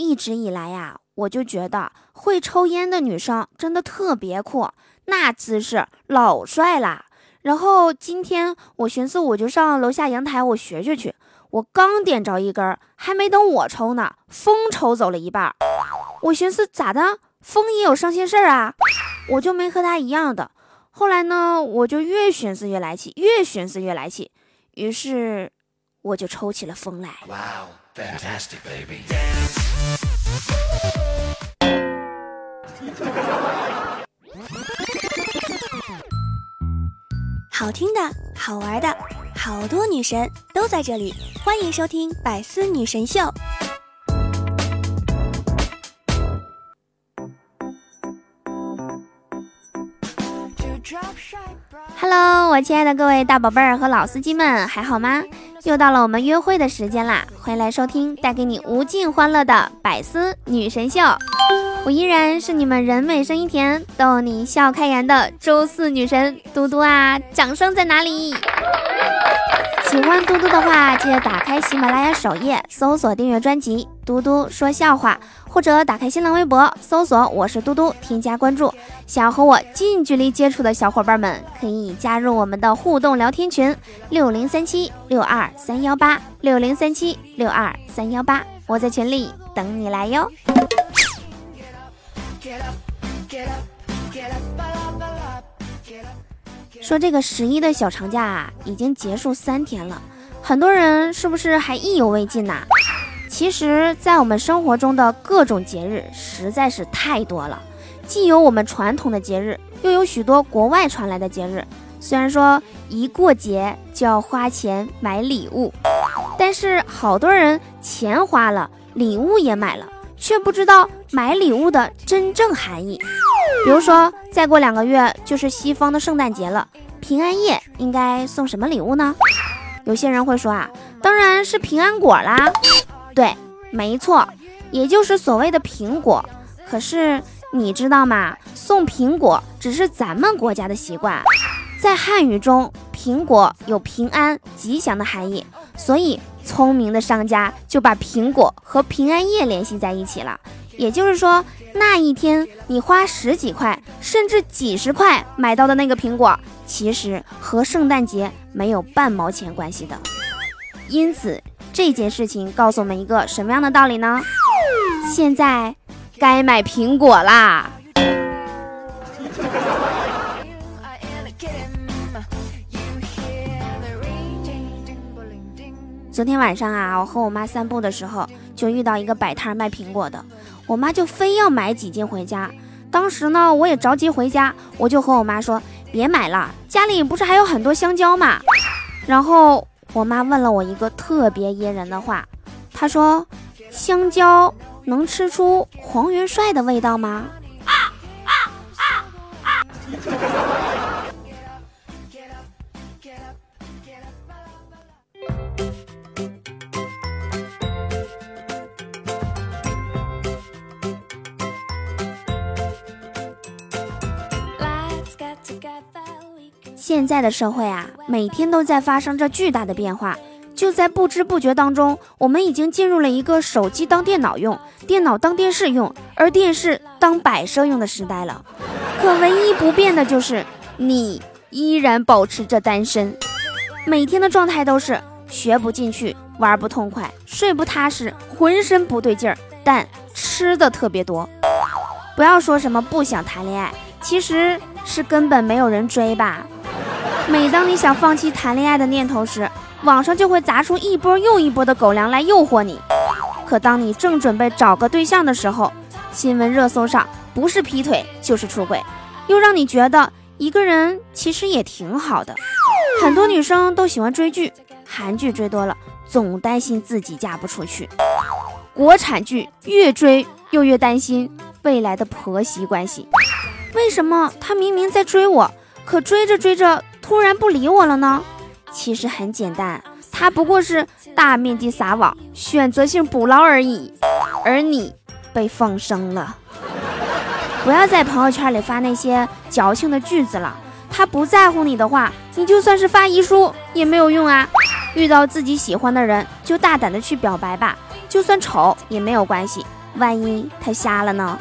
一直以来呀，我就觉得会抽烟的女生真的特别酷，那姿势老帅啦。然后今天我寻思，我就上楼下阳台，我学学去。我刚点着一根，还没等我抽呢，风抽走了一半。我寻思咋的，风也有伤心事儿啊？我就没和他一样的。后来呢，我就越寻思越来气，越寻思越来气，于是我就抽起了风来。好听的，好玩的，好多女神都在这里，欢迎收听《百思女神秀》。Hello，我亲爱的各位大宝贝儿和老司机们，还好吗？又到了我们约会的时间啦！欢迎来收听带给你无尽欢乐的百思女神秀。我依然是你们人美声音甜、逗你笑开颜的周四女神嘟嘟啊！掌声在哪里？喜欢嘟嘟的话，记得打开喜马拉雅首页，搜索订阅专辑《嘟嘟说笑话》，或者打开新浪微博，搜索我是嘟嘟，添加关注。想要和我近距离接触的小伙伴们，可以加入我们的互动聊天群：六零三七六二三幺八六零三七六二三幺八，我在群里等你来哟。说这个十一的小长假啊，已经结束三天了，很多人是不是还意犹未尽呐？其实，在我们生活中的各种节日实在是太多了，既有我们传统的节日，又有许多国外传来的节日。虽然说一过节就要花钱买礼物，但是好多人钱花了，礼物也买了，却不知道买礼物的真正含义。比如说，再过两个月就是西方的圣诞节了，平安夜应该送什么礼物呢？有些人会说啊，当然是平安果啦。对，没错，也就是所谓的苹果。可是你知道吗？送苹果只是咱们国家的习惯，在汉语中，苹果有平安、吉祥的含义，所以聪明的商家就把苹果和平安夜联系在一起了。也就是说，那一天你花十几块甚至几十块买到的那个苹果，其实和圣诞节没有半毛钱关系的。因此，这件事情告诉我们一个什么样的道理呢？现在该买苹果啦！昨天晚上啊，我和我妈散步的时候，就遇到一个摆摊卖苹果的。我妈就非要买几斤回家，当时呢，我也着急回家，我就和我妈说：“别买了，家里不是还有很多香蕉吗？”然后我妈问了我一个特别噎人的话，她说：“香蕉能吃出黄元帅的味道吗？”现在的社会啊，每天都在发生着巨大的变化。就在不知不觉当中，我们已经进入了一个手机当电脑用、电脑当电视用，而电视当摆设用的时代了。可唯一不变的就是你依然保持着单身，每天的状态都是学不进去、玩不痛快、睡不踏实、浑身不对劲儿，但吃的特别多。不要说什么不想谈恋爱，其实是根本没有人追吧。每当你想放弃谈恋爱的念头时，网上就会砸出一波又一波的狗粮来诱惑你。可当你正准备找个对象的时候，新闻热搜上不是劈腿就是出轨，又让你觉得一个人其实也挺好的。很多女生都喜欢追剧，韩剧追多了，总担心自己嫁不出去；国产剧越追又越担心未来的婆媳关系。为什么他明明在追我，可追着追着？突然不理我了呢？其实很简单，他不过是大面积撒网，选择性捕捞而已。而你被放生了。不要在朋友圈里发那些矫情的句子了。他不在乎你的话，你就算是发遗书也没有用啊。遇到自己喜欢的人，就大胆的去表白吧，就算丑也没有关系。万一他瞎了呢？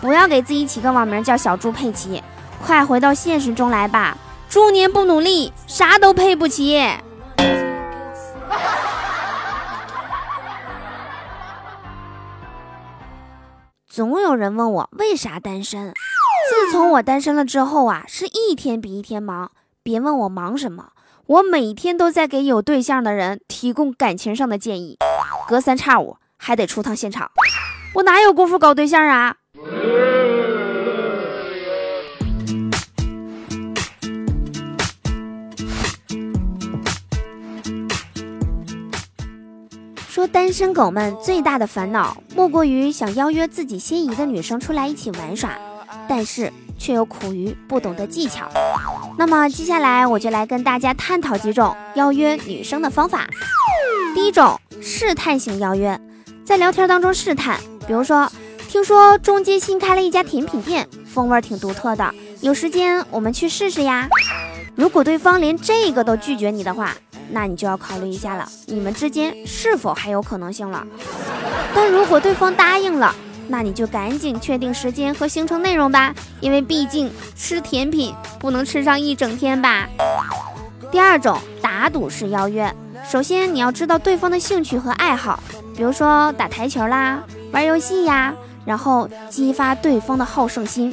不要给自己起个网名叫小猪佩奇，快回到现实中来吧！猪年不努力，啥都配不起。总有人问我为啥单身。自从我单身了之后啊，是一天比一天忙。别问我忙什么，我每天都在给有对象的人提供感情上的建议，隔三差五还得出趟现场。我哪有功夫搞对象啊？说单身狗们最大的烦恼，莫过于想邀约自己心仪的女生出来一起玩耍，但是却又苦于不懂得技巧。那么接下来我就来跟大家探讨几种邀约女生的方法。第一种，试探型邀约，在聊天当中试探，比如说，听说中街新开了一家甜品店，风味挺独特的，有时间我们去试试呀。如果对方连这个都拒绝你的话，那你就要考虑一下了，你们之间是否还有可能性了？但如果对方答应了，那你就赶紧确定时间和行程内容吧，因为毕竟吃甜品不能吃上一整天吧。第二种打赌式邀约，首先你要知道对方的兴趣和爱好，比如说打台球啦、玩游戏呀，然后激发对方的好胜心，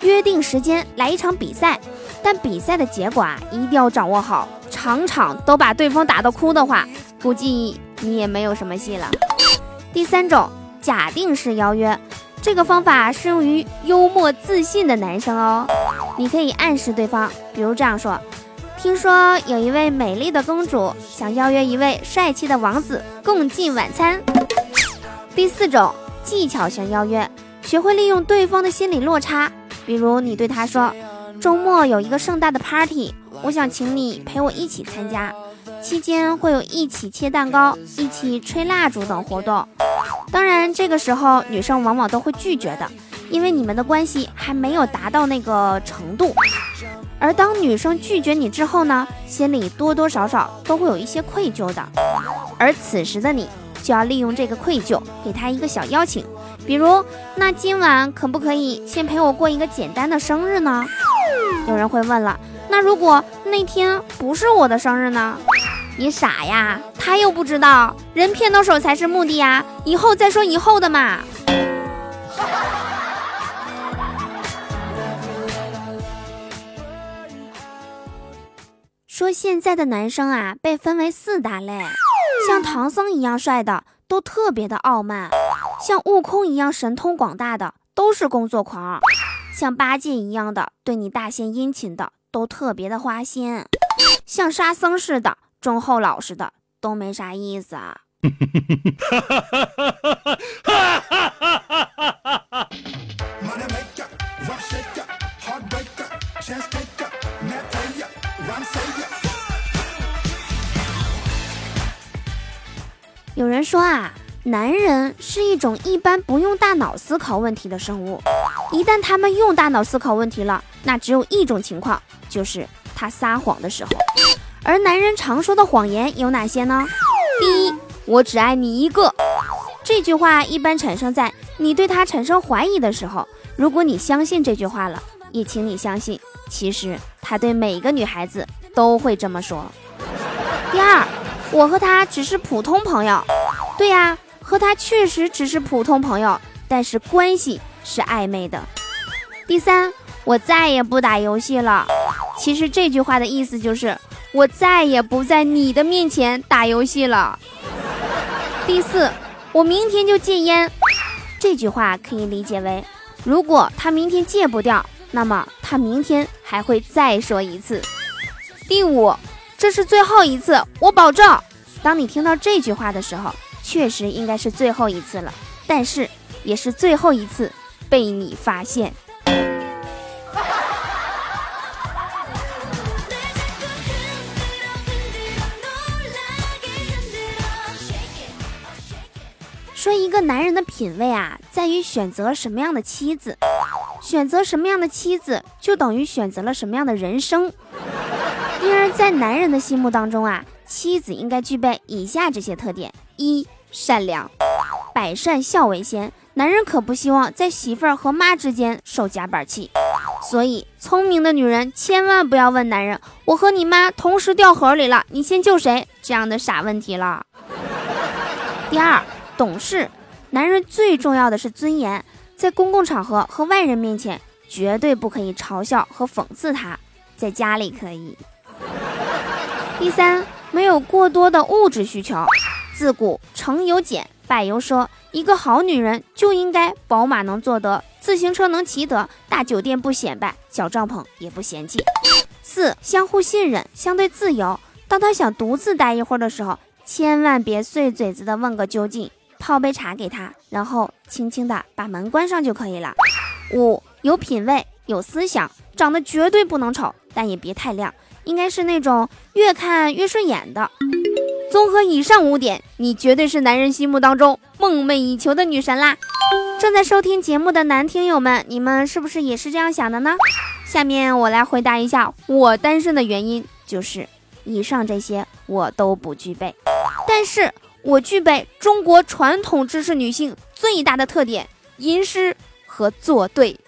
约定时间来一场比赛，但比赛的结果啊一定要掌握好。场场都把对方打到哭的话，估计你也没有什么戏了。第三种假定式邀约，这个方法适用于幽默自信的男生哦。你可以暗示对方，比如这样说：“听说有一位美丽的公主想邀约一位帅气的王子共进晚餐。”第四种技巧型邀约，学会利用对方的心理落差，比如你对他说：“周末有一个盛大的 party。”我想请你陪我一起参加，期间会有一起切蛋糕、一起吹蜡烛等活动。当然，这个时候女生往往都会拒绝的，因为你们的关系还没有达到那个程度。而当女生拒绝你之后呢，心里多多少少都会有一些愧疚的。而此时的你就要利用这个愧疚，给她一个小邀请，比如，那今晚可不可以先陪我过一个简单的生日呢？有人会问了。那如果那天不是我的生日呢？你傻呀，他又不知道，人骗到手才是目的呀，以后再说以后的嘛。说现在的男生啊，被分为四大类，像唐僧一样帅的都特别的傲慢，像悟空一样神通广大的都是工作狂，像八戒一样的对你大献殷勤的。都特别的花心，像沙僧似的忠厚老实的都没啥意思啊。有人说啊，男人是一种一般不用大脑思考问题的生物，一旦他们用大脑思考问题了，那只有一种情况。就是他撒谎的时候，而男人常说的谎言有哪些呢？第一，我只爱你一个。这句话一般产生在你对他产生怀疑的时候。如果你相信这句话了，也请你相信，其实他对每个女孩子都会这么说。第二，我和他只是普通朋友。对呀，和他确实只是普通朋友，但是关系是暧昧的。第三，我再也不打游戏了。其实这句话的意思就是，我再也不在你的面前打游戏了。第四，我明天就戒烟。这句话可以理解为，如果他明天戒不掉，那么他明天还会再说一次。第五，这是最后一次，我保证。当你听到这句话的时候，确实应该是最后一次了，但是也是最后一次被你发现。说一个男人的品味啊，在于选择什么样的妻子，选择什么样的妻子，就等于选择了什么样的人生。因而，在男人的心目当中啊，妻子应该具备以下这些特点：一、善良，百善孝为先。男人可不希望在媳妇儿和妈之间受夹板气，所以聪明的女人千万不要问男人：“我和你妈同时掉河里了，你先救谁？”这样的傻问题了。第二，懂事。男人最重要的是尊严，在公共场合和外人面前绝对不可以嘲笑和讽刺他，在家里可以。第三，没有过多的物质需求。自古成有俭，败有奢。一个好女人就应该宝马能坐得，自行车能骑得，大酒店不显摆，小帐篷也不嫌弃。四，相互信任，相对自由。当他想独自待一会儿的时候，千万别碎嘴子的问个究竟，泡杯茶给他，然后轻轻的把门关上就可以了。五，有品位，有思想，长得绝对不能丑，但也别太亮，应该是那种越看越顺眼的。综合以上五点，你绝对是男人心目当中梦寐以求的女神啦！正在收听节目的男听友们，你们是不是也是这样想的呢？下面我来回答一下我单身的原因，就是以上这些我都不具备，但是我具备中国传统知识女性最大的特点——吟诗和作对。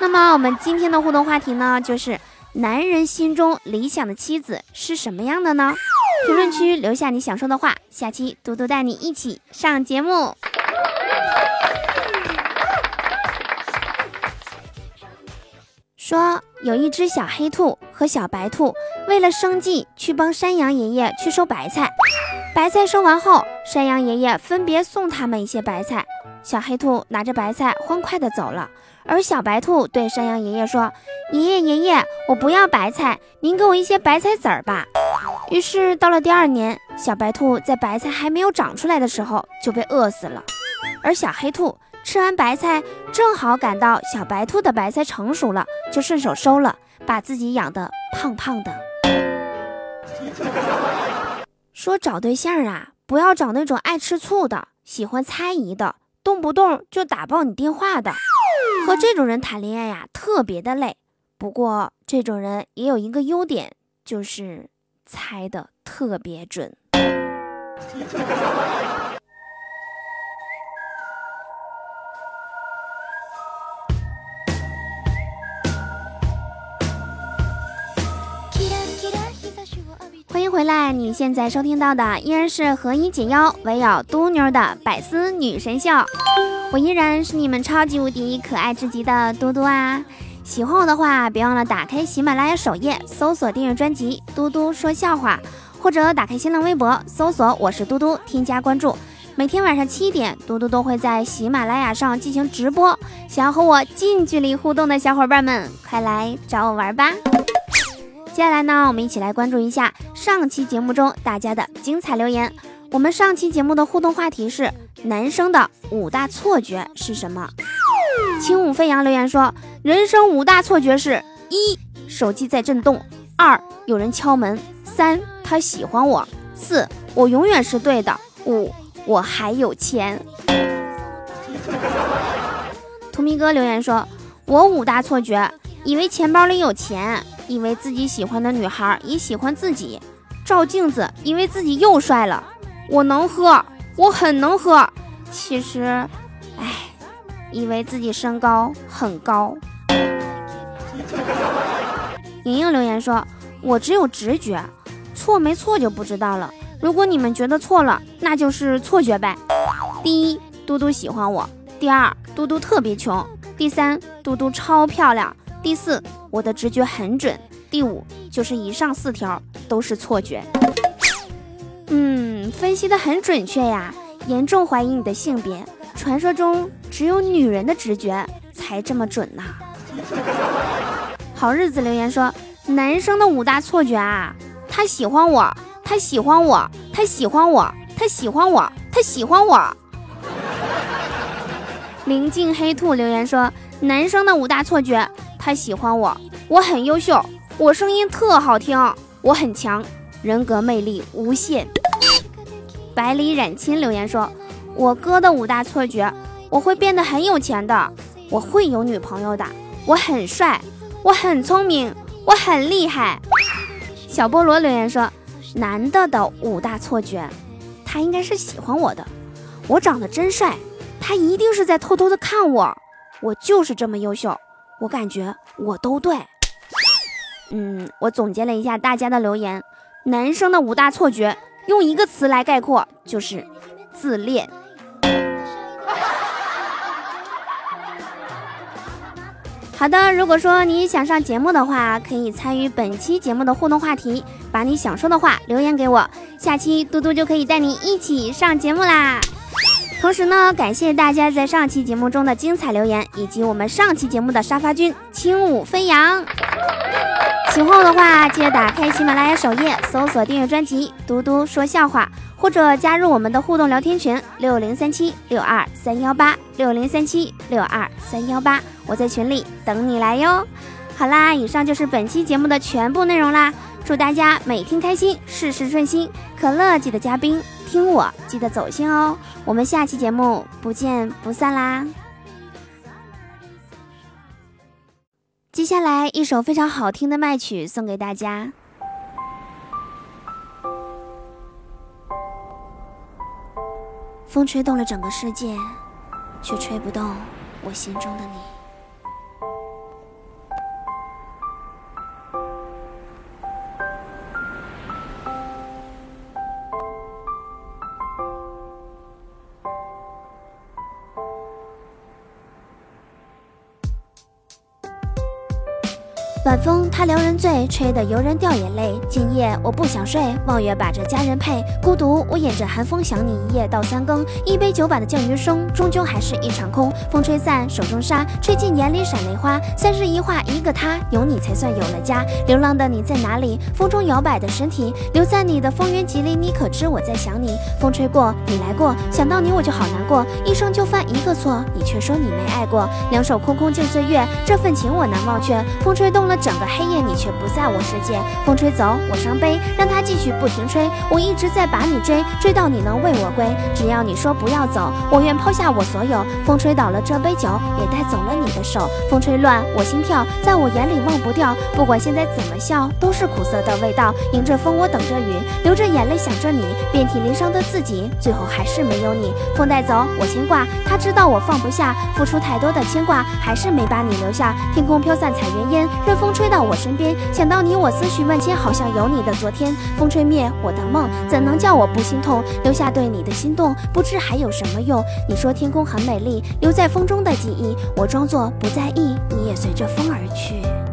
那么我们今天的互动话题呢，就是。男人心中理想的妻子是什么样的呢？评论区留下你想说的话，下期嘟嘟带你一起上节目。说有一只小黑兔和小白兔为了生计去帮山羊爷爷去收白菜，白菜收完后，山羊爷爷分别送他们一些白菜，小黑兔拿着白菜欢快的走了。而小白兔对山羊爷爷说：“爷爷爷爷，我不要白菜，您给我一些白菜籽儿吧。”于是到了第二年，小白兔在白菜还没有长出来的时候就被饿死了。而小黑兔吃完白菜，正好赶到小白兔的白菜成熟了，就顺手收了，把自己养得胖胖的。说找对象啊，不要找那种爱吃醋的、喜欢猜疑的、动不动就打爆你电话的。和这种人谈恋爱呀，特别的累。不过这种人也有一个优点，就是猜的特别准。欢迎回来，你现在收听到的依然是何以解忧，唯有嘟妞的百思女神秀。我依然是你们超级无敌可爱至极的嘟嘟啊！喜欢我的话，别忘了打开喜马拉雅首页，搜索订阅专辑《嘟嘟说笑话》，或者打开新浪微博，搜索我是嘟嘟，添加关注。每天晚上七点，嘟嘟都会在喜马拉雅上进行直播。想要和我近距离互动的小伙伴们，快来找我玩吧！接下来呢，我们一起来关注一下上期节目中大家的精彩留言。我们上期节目的互动话题是：男生的五大错觉是什么？轻舞飞扬留言说，人生五大错觉是：一、手机在震动；二、有人敲门；三、他喜欢我；四、我永远是对的；五、我还有钱。图迷哥留言说，我五大错觉：以为钱包里有钱，以为自己喜欢的女孩也喜欢自己，照镜子以为自己又帅了。我能喝，我很能喝。其实，哎，以为自己身高很高。莹莹留言说：“我只有直觉，错没错就不知道了。如果你们觉得错了，那就是错觉呗。第一，嘟嘟喜欢我；第二，嘟嘟特别穷；第三，嘟嘟超漂亮；第四，我的直觉很准；第五，就是以上四条都是错觉。”嗯，分析的很准确呀，严重怀疑你的性别。传说中只有女人的直觉才这么准呐。好日子留言说，男生的五大错觉啊，他喜欢我，他喜欢我，他喜欢我，他喜欢我，他喜欢我。临近黑兔留言说，男生的五大错觉，他喜欢我，我很优秀，我声音特好听，我很强。人格魅力无限。百里染青留言说：“我哥的五大错觉，我会变得很有钱的，我会有女朋友的，我很帅，我很聪明，我很厉害。”小菠萝留言说：“男的的五大错觉，他应该是喜欢我的。我长得真帅，他一定是在偷偷的看我。我就是这么优秀，我感觉我都对。嗯，我总结了一下大家的留言，男生的五大错觉，用一个词来概括，就是自恋。好的，如果说你想上节目的话，可以参与本期节目的互动话题，把你想说的话留言给我，下期嘟嘟就可以带你一起上节目啦。同时呢，感谢大家在上期节目中的精彩留言，以及我们上期节目的沙发君轻舞飞扬。喜欢我的话，记得打开喜马拉雅首页，搜索订阅专辑《嘟嘟说笑话》。或者加入我们的互动聊天群六零三七六二三幺八六零三七六二三幺八，我在群里等你来哟。好啦，以上就是本期节目的全部内容啦。祝大家每天开心，事事顺心。可乐记得加冰，听我记得走心哦。我们下期节目不见不散啦。接下来一首非常好听的麦曲送给大家。风吹动了整个世界，却吹不动我心中的你。撩人醉，吹得游人掉眼泪。今夜我不想睡，望月把这佳人配。孤独，我掩着寒风想你一夜到三更。一杯酒把的叫余生，终究还是一场空。风吹散手中沙，吹进眼里闪泪花。三日一画一个他，有你才算有了家。流浪的你在哪里？风中摇摆的身体，留在你的风云吉里，你可知我在想你？风吹过，你来过，想到你我就好难过。一生就犯一个错，你却说你没爱过。两手空空敬岁月，这份情我难忘却。风吹动了。整个黑夜你却不在我世界。风吹走，我伤悲，让它继续不停吹。我一直在把你追，追到你能为我归。只要你说不要走，我愿抛下我所有。风吹倒了这杯酒，也带走了你的手。风吹乱我心跳，在我眼里忘不掉。不管现在怎么笑，都是苦涩的味道。迎着风，我等着雨，流着眼泪想着你。遍体鳞伤的自己，最后还是没有你。风带走我牵挂，他知道我放不下，付出太多的牵挂，还是没把你留下。天空飘散彩云烟，任风。吹到我身边，想到你，我思绪万千，好像有你的昨天。风吹灭我的梦，怎能叫我不心痛？留下对你的心动，不知还有什么用？你说天空很美丽，留在风中的记忆，我装作不在意，你也随着风而去。